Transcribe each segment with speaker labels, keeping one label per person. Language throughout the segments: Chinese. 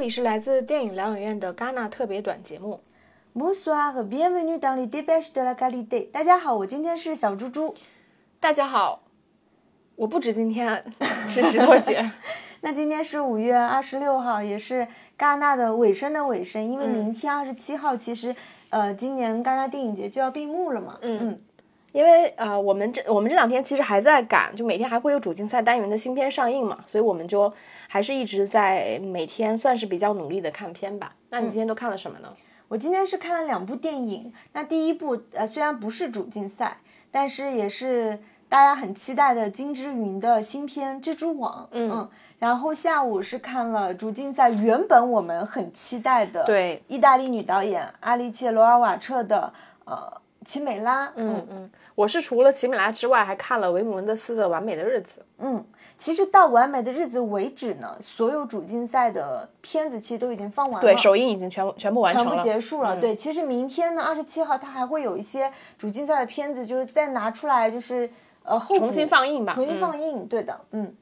Speaker 1: 里是来自电影疗养院的戛纳特别短节目。
Speaker 2: Bonsoir et bienvenue dans les débats de la qualité。大家好，我今天是小猪猪。
Speaker 1: 大家好，我不止今天是石头姐。
Speaker 2: 那今天是五月二十六号，也是戛纳的尾声的尾声，因为明天二十七号，其实呃，今年戛纳电影节就要闭幕了嘛。
Speaker 1: 嗯
Speaker 2: 嗯，
Speaker 1: 因为啊、呃我们这我们这两天其实还在赶，就每天还会有主竞赛单元的新片上映嘛，所以我们就还是一直在每天算是比较努力的看片吧。那你今天都看了什么呢？
Speaker 2: 我今天是看了两部电影。那第一部呃，虽然不是主竞赛，但是也是大家很期待的金之云的新片《蜘蛛网》。
Speaker 1: 嗯
Speaker 2: 然后下午是看了主竞赛原本我们很期待的
Speaker 1: 对
Speaker 2: 意大利女导演阿丽切·罗尔瓦彻的呃《奇美拉》。
Speaker 1: 嗯嗯，我是除了《奇美拉》之外，还看了维姆文德斯的《完美的日子》。
Speaker 2: 嗯，其实到《完美的日子》为止呢，所有主竞赛的片子其实都已经放完了，
Speaker 1: 对，首映已经全部全部完成了
Speaker 2: 全
Speaker 1: 了，
Speaker 2: 部结束了。
Speaker 1: 嗯
Speaker 2: 对，其实明天呢，二十七号它还会有一些主竞赛的片子，就是再拿出来，就是呃后
Speaker 1: 重新放映吧。
Speaker 2: 重新
Speaker 1: 嗯
Speaker 2: 放映。对的，嗯，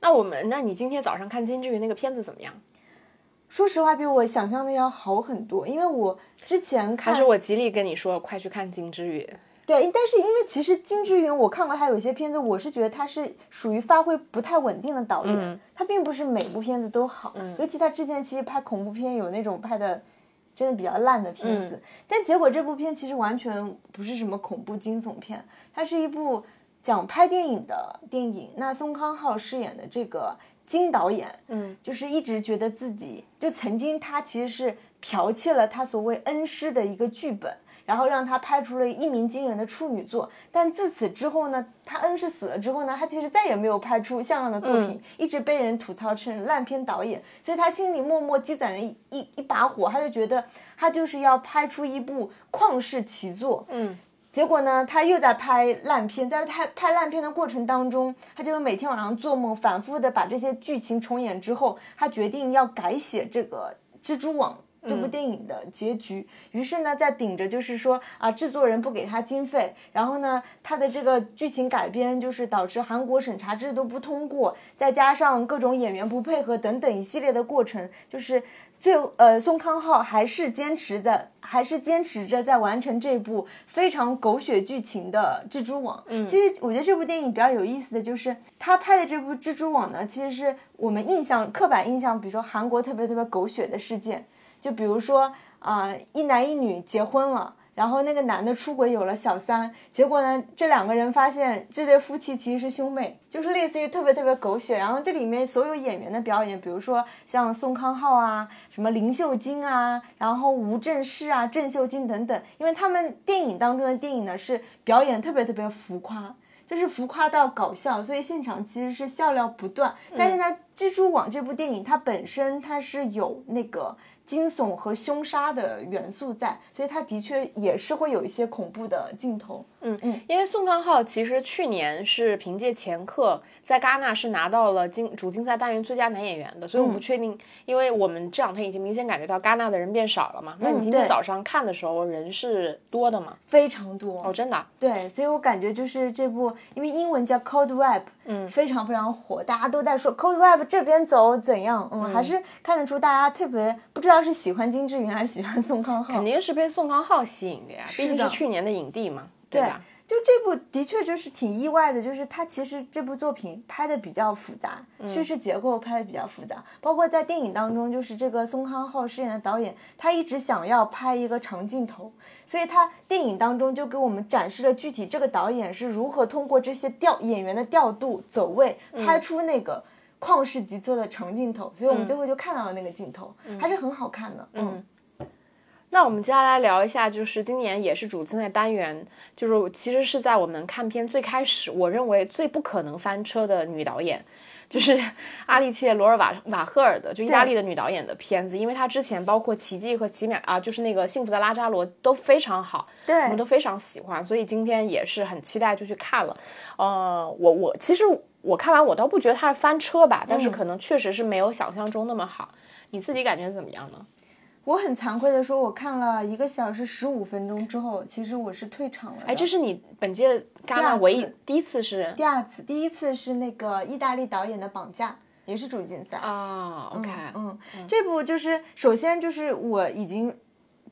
Speaker 1: 那我们，那你今天早上看金智云那个片子怎么样？
Speaker 2: 说实话，比我想象的要好很多，因为我之前看
Speaker 1: 还是我极力跟你说，快去看金智云。
Speaker 2: 对，但是因为其实金智云，我看过他有一些片子，我是觉得他是属于发挥不太稳定的导演，
Speaker 1: 嗯
Speaker 2: 他并不是每部片子都好，尤其他之前其实拍恐怖片有那种拍的真的比较烂的片子，但结果这部片其实完全不是什么恐怖惊悚片，它是一部讲拍电影的电影。那宋康昊饰演的这个金导演，
Speaker 1: 嗯，
Speaker 2: 就是一直觉得自己就曾经他其实是剽窃了他所谓恩师的一个剧本。然后让他拍出了一鸣惊人的处女作，但自此之后呢，他恩师死了之后呢，他其实再也没有拍出像样的作品，一直被人吐槽成烂片导演，所以他心里默默积攒了一一一把火，他就觉得他就是要拍出一部旷世奇作，
Speaker 1: 嗯，
Speaker 2: 结果呢，他又在拍烂片，在拍拍烂片的过程当中，他就每天晚上做梦，反复的把这些剧情重演之后，他决定要改写这个蜘蛛网。这部电影的结局，于是呢，在顶着就是说啊，制作人不给他经费，然后呢，他的这个剧情改编就是导致韩国审查制度不通过，再加上各种演员不配合等等一系列的过程，就是最后呃，宋康昊还是坚持在，还是坚持着在完成这部非常狗血剧情的《蜘蛛网》。嗯，其实我觉得这部电影比较有意思的就是他拍的这部《蜘蛛网》呢，其实是我们印象刻板印象，比如说韩国特别特别狗血的事件。就比如说啊、一男一女结婚了，然后那个男的出轨有了小三，结果呢，这两个人发现这对夫妻其实是兄妹，就是类似于特别特别狗血。然后这里面所有演员的表演，比如说像宋康昊啊，什么林秀晶啊，然后吴正式啊、郑秀晶等等，因为他们电影当中的电影呢是表演特别特别浮夸。就是浮夸到搞笑，所以现场其实是笑料不断。但是呢，蜘蛛网》这部电影它本身它是有那个惊悚和凶杀的元素在，所以它的确也是会有一些恐怖的镜头。
Speaker 1: 嗯嗯，因为宋康昊其实去年是凭借《前客》在戛纳是拿到了金主竞赛单元最佳男演员的，所以我不确定，因为我们这两天已经明显感觉到戛纳的人变少了嘛。那你今天早上看的时候人是多的吗？
Speaker 2: 非常多
Speaker 1: 哦，真的啊、
Speaker 2: 对，所以我感觉就是这部，因为英文叫 Cold Web，
Speaker 1: 嗯
Speaker 2: 非常非常火，大家都在说 Cold Web 这边走怎样，嗯，还是看得出大家特别不知道是喜欢金智云还是喜欢宋康昊，
Speaker 1: 肯定是被宋康昊吸引的呀，毕竟是去年的影帝嘛，对吧？
Speaker 2: 就这部的确就是挺意外的，就是它其实这部作品拍的比较复杂，叙事结构拍的比较复杂，包括在电影当中，就是这个宋康昊饰演的导演，他一直想要拍一个长镜头，所以他电影当中就给我们展示了具体这个导演是如何通过这些调演员的调度走位，拍出那个旷世极作的长镜头，所以我们最后就看到了那个镜头，还是很好看的，嗯
Speaker 1: 那我们接下来聊一下，就是今年也是主竞赛单元，就是其实是在我们看片最开始，我认为最不可能翻车的女导演，就是 阿丽切·罗尔瓦瓦赫尔的，就意大利的女导演的片子，因为她之前包括《奇迹》和《奇美》啊，就是那个《幸福的拉扎罗》都非常好，
Speaker 2: 对
Speaker 1: 我们都非常喜欢，所以今天也是很期待就去看了。呃，我我其实我看完我倒不觉得它是翻车吧，但是可能确实是没有想象中那么好。你自己感觉怎么样呢？
Speaker 2: 我很惭愧的说，我看了一个小时十五分钟之后，其实我是退场了的。
Speaker 1: 哎，这是你本届戛纳唯一第一次是
Speaker 2: 第二次，第一次是那个意大利导演的《绑架》，也是主竞赛
Speaker 1: 啊。OK，
Speaker 2: 嗯，这部就是首先就是我已经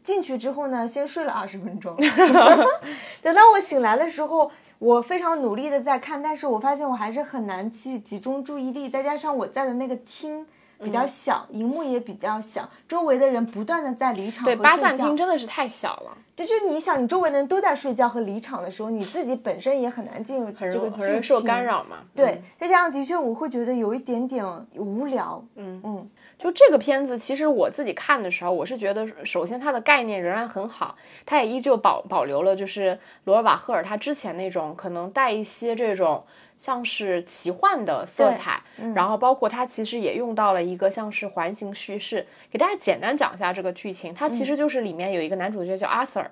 Speaker 2: 进去之后呢，先睡了二十分钟，等到我醒来的时候，我非常努力的在看，但是我发现我还是很难去集中注意力，再加上我在的那个厅。比较小，荧幕也比较小，周围的人不断的在离场
Speaker 1: 对，巴赞厅真的是太小了。
Speaker 2: 对，就你想，你周围的人都在睡觉和离场的时候，你自己本身也很难进入这个
Speaker 1: 剧情，受干扰嘛。
Speaker 2: 对，再加上的确我会觉得有一点点无聊。
Speaker 1: 嗯嗯，就这个片子，其实我自己看的时候，我是觉得，首先它的概念仍然很好，它也依旧保保留了就是罗尔瓦赫尔他之前那种可能带一些这种。像是奇幻的色彩，然后包括它其实也用到了一个像是环形叙事，给大家简单讲一下这个剧情。它其实就是里面有一个男主角叫 Arthur。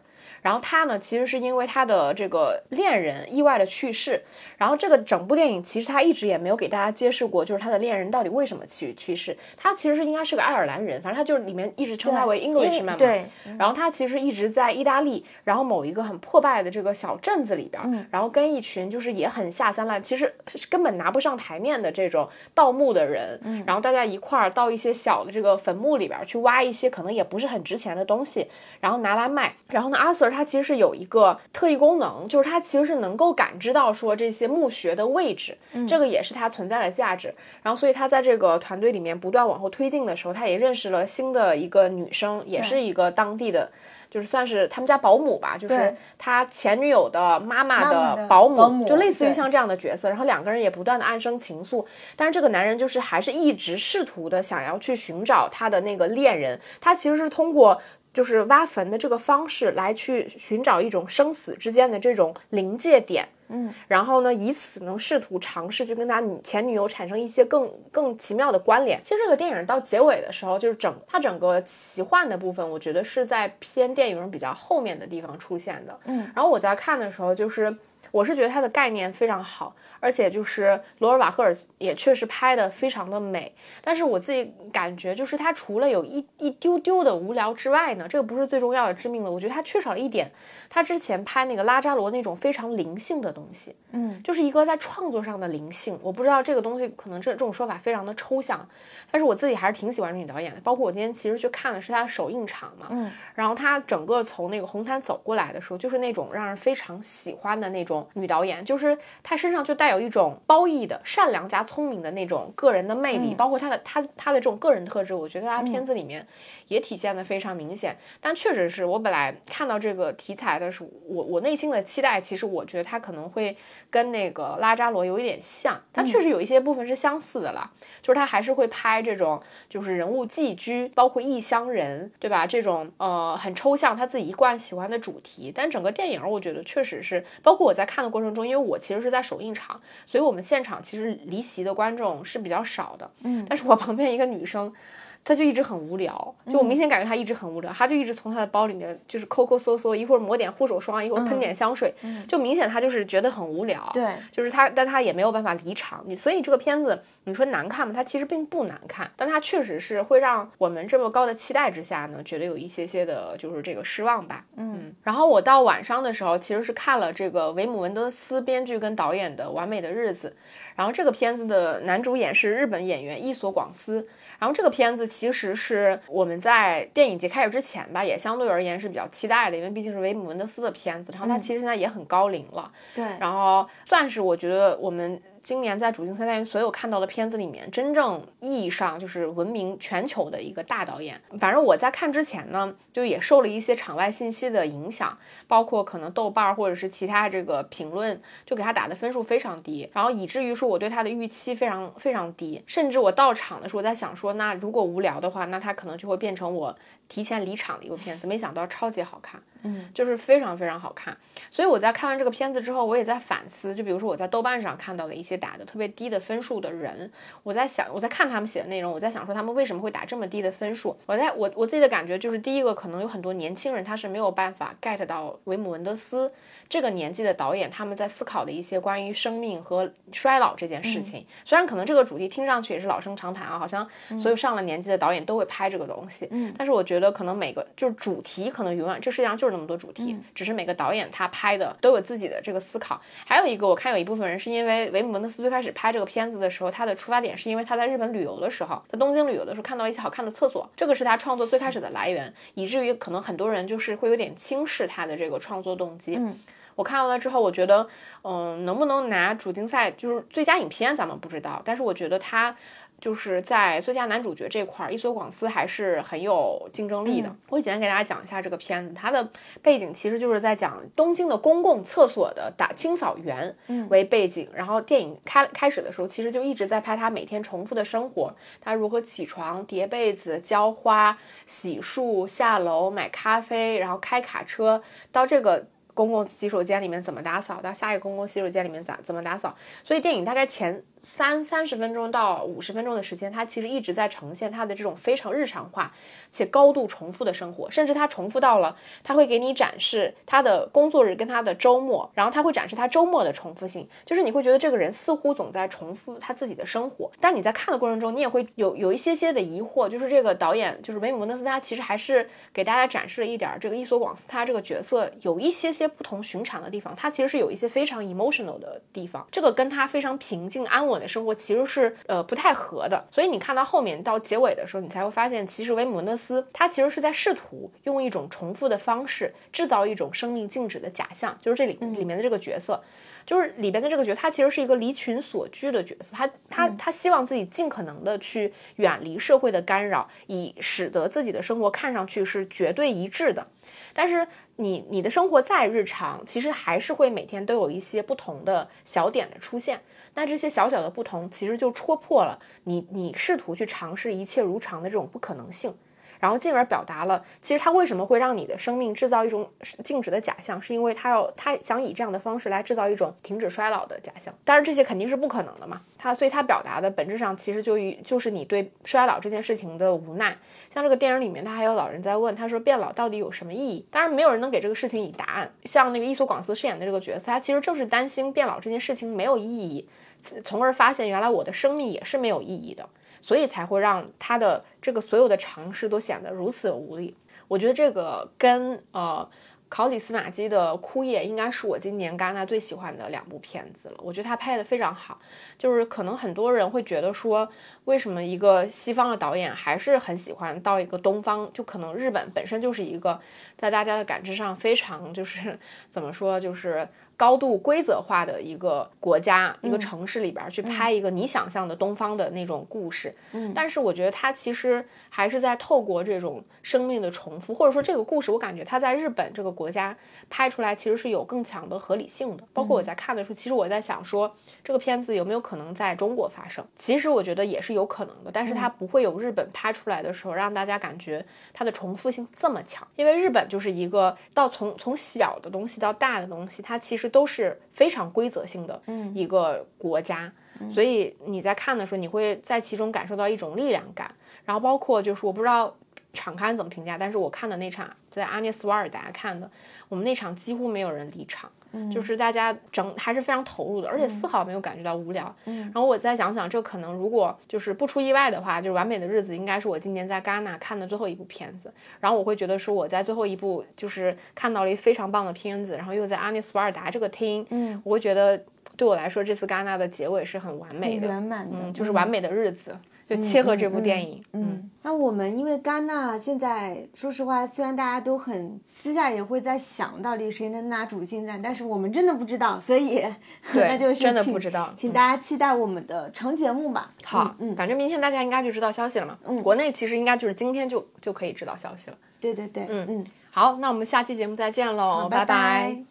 Speaker 1: 然后他呢，其实是因为他的这个恋人意外的去世，然后这个整部电影其实他一直也没有给大家揭示过，就是他的恋人到底为什么去去世。他其实是应该是个爱尔兰人，反正他就是里面一直称他为 Englishman 嘛。
Speaker 2: 对。
Speaker 1: 然后他其实一直在意大利，然后某一个很破败的这个小镇子里边，然后跟一群就是也很下三滥，其实根本拿不上台面的这种盗墓的人，然后大家一块儿到一些小的这个坟墓里边去挖一些可能也不是很值钱的东西，然后拿来卖。然后呢，阿 Sir。他其实是有一个特异功能，就是他其实是能够感知到说这些墓穴的位置，这个也是他存在的价值。然后，所以他在这个团队里面不断往后推进的时候，他也认识了新的一个女生，也是一个当地的，就是算是他们家保姆吧，就是他前女友的妈妈的保姆，就类似于像这样的角色。然后两个人也不断的暗生情愫，但是这个男人就是还是一直试图的想要去寻找他的那个恋人，他其实是通过。就是挖坟的这个方式来去寻找一种生死之间的这种临界点，
Speaker 2: 嗯，
Speaker 1: 然后呢，以此能试图尝试去跟他女前女友产生一些更更奇妙的关联。其实这个电影到结尾的时候，就是整它整个奇幻的部分，我觉得是在偏电影比较后面的地方出现的，
Speaker 2: 嗯，
Speaker 1: 然后我在看的时候，就是我是觉得它的概念非常好。而且就是罗尔瓦赫尔也确实拍的非常的美，但是我自己感觉就是它除了有一一丢丢的无聊之外呢，这个不是最重要的致命的，我觉得它缺少了一点，他之前拍那个拉扎罗那种非常灵性的东西，
Speaker 2: 嗯，
Speaker 1: 就是一个在创作上的灵性。我不知道这个东西可能这这种说法非常的抽象，但是我自己还是挺喜欢女导演的。包括我今天其实去看的是她的首映场嘛，
Speaker 2: 嗯，
Speaker 1: 然后她整个从那个红毯走过来的时候，就是那种让人非常喜欢的那种女导演，就是她身上就带。有一种褒义的善良加聪明的那种个人的魅力，包括她的她她的这种个人特质，我觉得她片子里面也体现的非常明显。但确实是我本来看到这个题材的时候，我我内心的期待，其实我觉得她可能会跟那个拉扎罗有一点像，他确实有一些部分是相似的啦，就是他还是会拍这种就是人物寄居，包括异乡人，对吧？这种呃很抽象他自己一贯喜欢的主题。但整个电影我觉得确实是，包括我在看的过程中，因为我其实是在首映场。所以，我们现场其实离席的观众是比较少的，
Speaker 2: 嗯，
Speaker 1: 但是我旁边一个女生。他就一直很无聊，就我明显感觉他一直很无聊，他就一直从他的包里面就是抠抠搜搜，一会儿抹点护手霜，一会儿喷点香水，就明显他就是觉得很无聊。
Speaker 2: 对，
Speaker 1: 就是他，但他也没有办法离场。你所以这个片子你说难看吗？它其实并不难看，但它确实是会让我们这么高的期待之下呢，觉得有一些些的就是这个失望吧。
Speaker 2: 嗯，
Speaker 1: 然后我到晚上的时候其实是看了这个维姆文德斯编剧跟导演的《完美的日子》，然后这个片子的男主演是日本演员伊索广司。然后这个片子其实是我们在电影节开始之前吧，也相对而言是比较期待的，因为毕竟是维姆文德斯的片子，然后他其实现在也很高龄了，
Speaker 2: 对，
Speaker 1: 然后算是我觉得我们。今年在主竞赛单元所有看到的片子里面，真正意义上就是闻名全球的一个大导演。反正我在看之前呢，就也受了一些场外信息的影响，包括可能豆瓣或者是其他这个评论，就给他打的分数非常低，然后以至于说我对他的预期非常非常低，甚至我到场的时候我在想说，那如果无聊的话，那他可能就会变成我提前离场的一个片子。没想到超级好看。
Speaker 2: 嗯，
Speaker 1: 就是非常非常好看，所以我在看完这个片子之后，我也在反思。就比如说我在豆瓣上看到的一些打的特别低的分数的人，我在想，我在看他们写的内容，我在想说他们为什么会打这么低的分数。我在我我自己的感觉就是，第一个可能有很多年轻人他是没有办法 get 到维姆文德斯这个年纪的导演他们在思考的一些关于生命和衰老这件事情。虽然可能这个主题听上去也是老生常谈啊，好像所有上了年纪的导演都会拍这个东西，
Speaker 2: 嗯，
Speaker 1: 但是我觉得可能每个就是主题可能永远这世界上就是。那么多主题，只是每个导演他拍的都有自己的这个思考。还有一个，我看有一部分人是因为维姆门德斯最开始拍这个片子的时候，他的出发点是因为他在日本旅游的时候，在东京旅游的时候看到一些好看的厕所，这个是他创作最开始的来源，以至于可能很多人就是会有点轻视他的这个创作动机。
Speaker 2: 嗯，
Speaker 1: 我看完了之后，我觉得，嗯，能不能拿主竞赛就是最佳影片，咱们不知道，但是我觉得他。就是在最佳男主角这块，伊索广司还是很有竞争力的。我简单给大家讲一下这个片子，它的背景其实就是在讲东京的公共厕所的打清扫员为背景，然后电影开开始的时候，其实就一直在拍他每天重复的生活，他如何起床、叠被子、浇花、洗漱、下楼买咖啡，然后开卡车到这个。公共洗手间里面怎么打扫？到下一个公共洗手间里面咋怎么打扫？所以电影大概前三三十分钟到五十分钟的时间，他其实一直在呈现他的这种非常日常化且高度重复的生活，甚至他重复到了，他会给你展示他的工作日跟他的周末，然后他会展示他周末的重复性，就是你会觉得这个人似乎总在重复他自己的生活。但你在看的过程中，你也会有有一些些的疑惑，就是这个导演就是维姆文德斯，他其实还是给大家展示了一点这个伊索广斯他这个角色有一些些。不同寻常的地方，他其实是有一些非常 emotional 的地方，这个跟他非常平静安稳的生活其实是呃不太合的。所以你看到后面到结尾的时候，你才会发现，其实维姆纳斯他其实是在试图用一种重复的方式制造一种生命静止的假象，就是这里里面的这个角色，就是里边的这个角色，他其实是一个离群所居的角色，他他他希望自己尽可能的去远离社会的干扰，以使得自己的生活看上去是绝对一致的。但是你你的生活再日常，其实还是会每天都有一些不同的小点的出现。那这些小小的不同，其实就戳破了你你试图去尝试一切如常的这种不可能性。然后进而表达了，其实他为什么会让你的生命制造一种静止的假象，是因为他要他想以这样的方式来制造一种停止衰老的假象。当然这些肯定是不可能的嘛。他所以他表达的本质上其实就与就是你对衰老这件事情的无奈。像这个电影里面，他还有老人在问，他说变老到底有什么意义？当然没有人能给这个事情以答案。像那个伊索广司饰演的这个角色，他其实正是担心变老这件事情没有意义，从而发现原来我的生命也是没有意义的。所以才会让他的这个所有的尝试都显得如此无力。我觉得这个跟呃考里斯马基的《枯叶》应该是我今年戛纳最喜欢的两部片子了。我觉得他拍的非常好，就是可能很多人会觉得说，为什么一个西方的导演还是很喜欢到一个东方？就可能日本本身就是一个在大家的感知上非常就是 怎么说就是。高度规则化的一个国家、一个城市里边去拍一个你想象的东方的那种故事，
Speaker 2: 嗯，
Speaker 1: 但是我觉得它其实还是在透过这种生命的重复，或者说这个故事，我感觉它在日本这个国家拍出来其实是有更强的合理性的。包括我在看的时候，其实我在想说，这个片子有没有可能在中国发生？其实我觉得也是有可能的，但是它不会有日本拍出来的时候让大家感觉它的重复性这么强，因为日本就是一个到从从小的东西到大的东西，它其实。都是非常规则性的一个国家，所以你在看的时候，你会在其中感受到一种力量感。然后包括就是我不知道场刊怎么评价，但是我看的那场在阿涅斯瓦尔达看的，我们那场几乎没有人离场。就是大家整还是非常投入的，而且丝毫没有感觉到无聊。
Speaker 2: 嗯，
Speaker 1: 然后我再想想，这可能如果就是不出意外的话，就是《完美的日子》应该是我今年在戛纳看的最后一部片子。然后我会觉得说，我在最后一部就是看到了一非常棒的片子，然后又在阿涅斯瓦尔达这个厅，
Speaker 2: 嗯，
Speaker 1: 我会觉得对我来说，这次戛纳的结尾是很完美的，
Speaker 2: 圆满的，
Speaker 1: 就是完美的日子。就切合这部电影，
Speaker 2: 嗯，那我们因为戛纳现在说实话，虽然大家都很私下也会在想到底谁能拿主竞赛，但是我们真的不知道，所以 那就是
Speaker 1: 真的不知道，
Speaker 2: 请大家期待我们的长节目吧。
Speaker 1: 好，
Speaker 2: 嗯，
Speaker 1: 反正明天大家应该就知道消息了嘛。
Speaker 2: 嗯，
Speaker 1: 国内其实应该就是今天就就可以知道消息了。
Speaker 2: 对对对，
Speaker 1: 嗯
Speaker 2: 嗯，
Speaker 1: 好，那我们下期节目再见喽，拜
Speaker 2: 拜。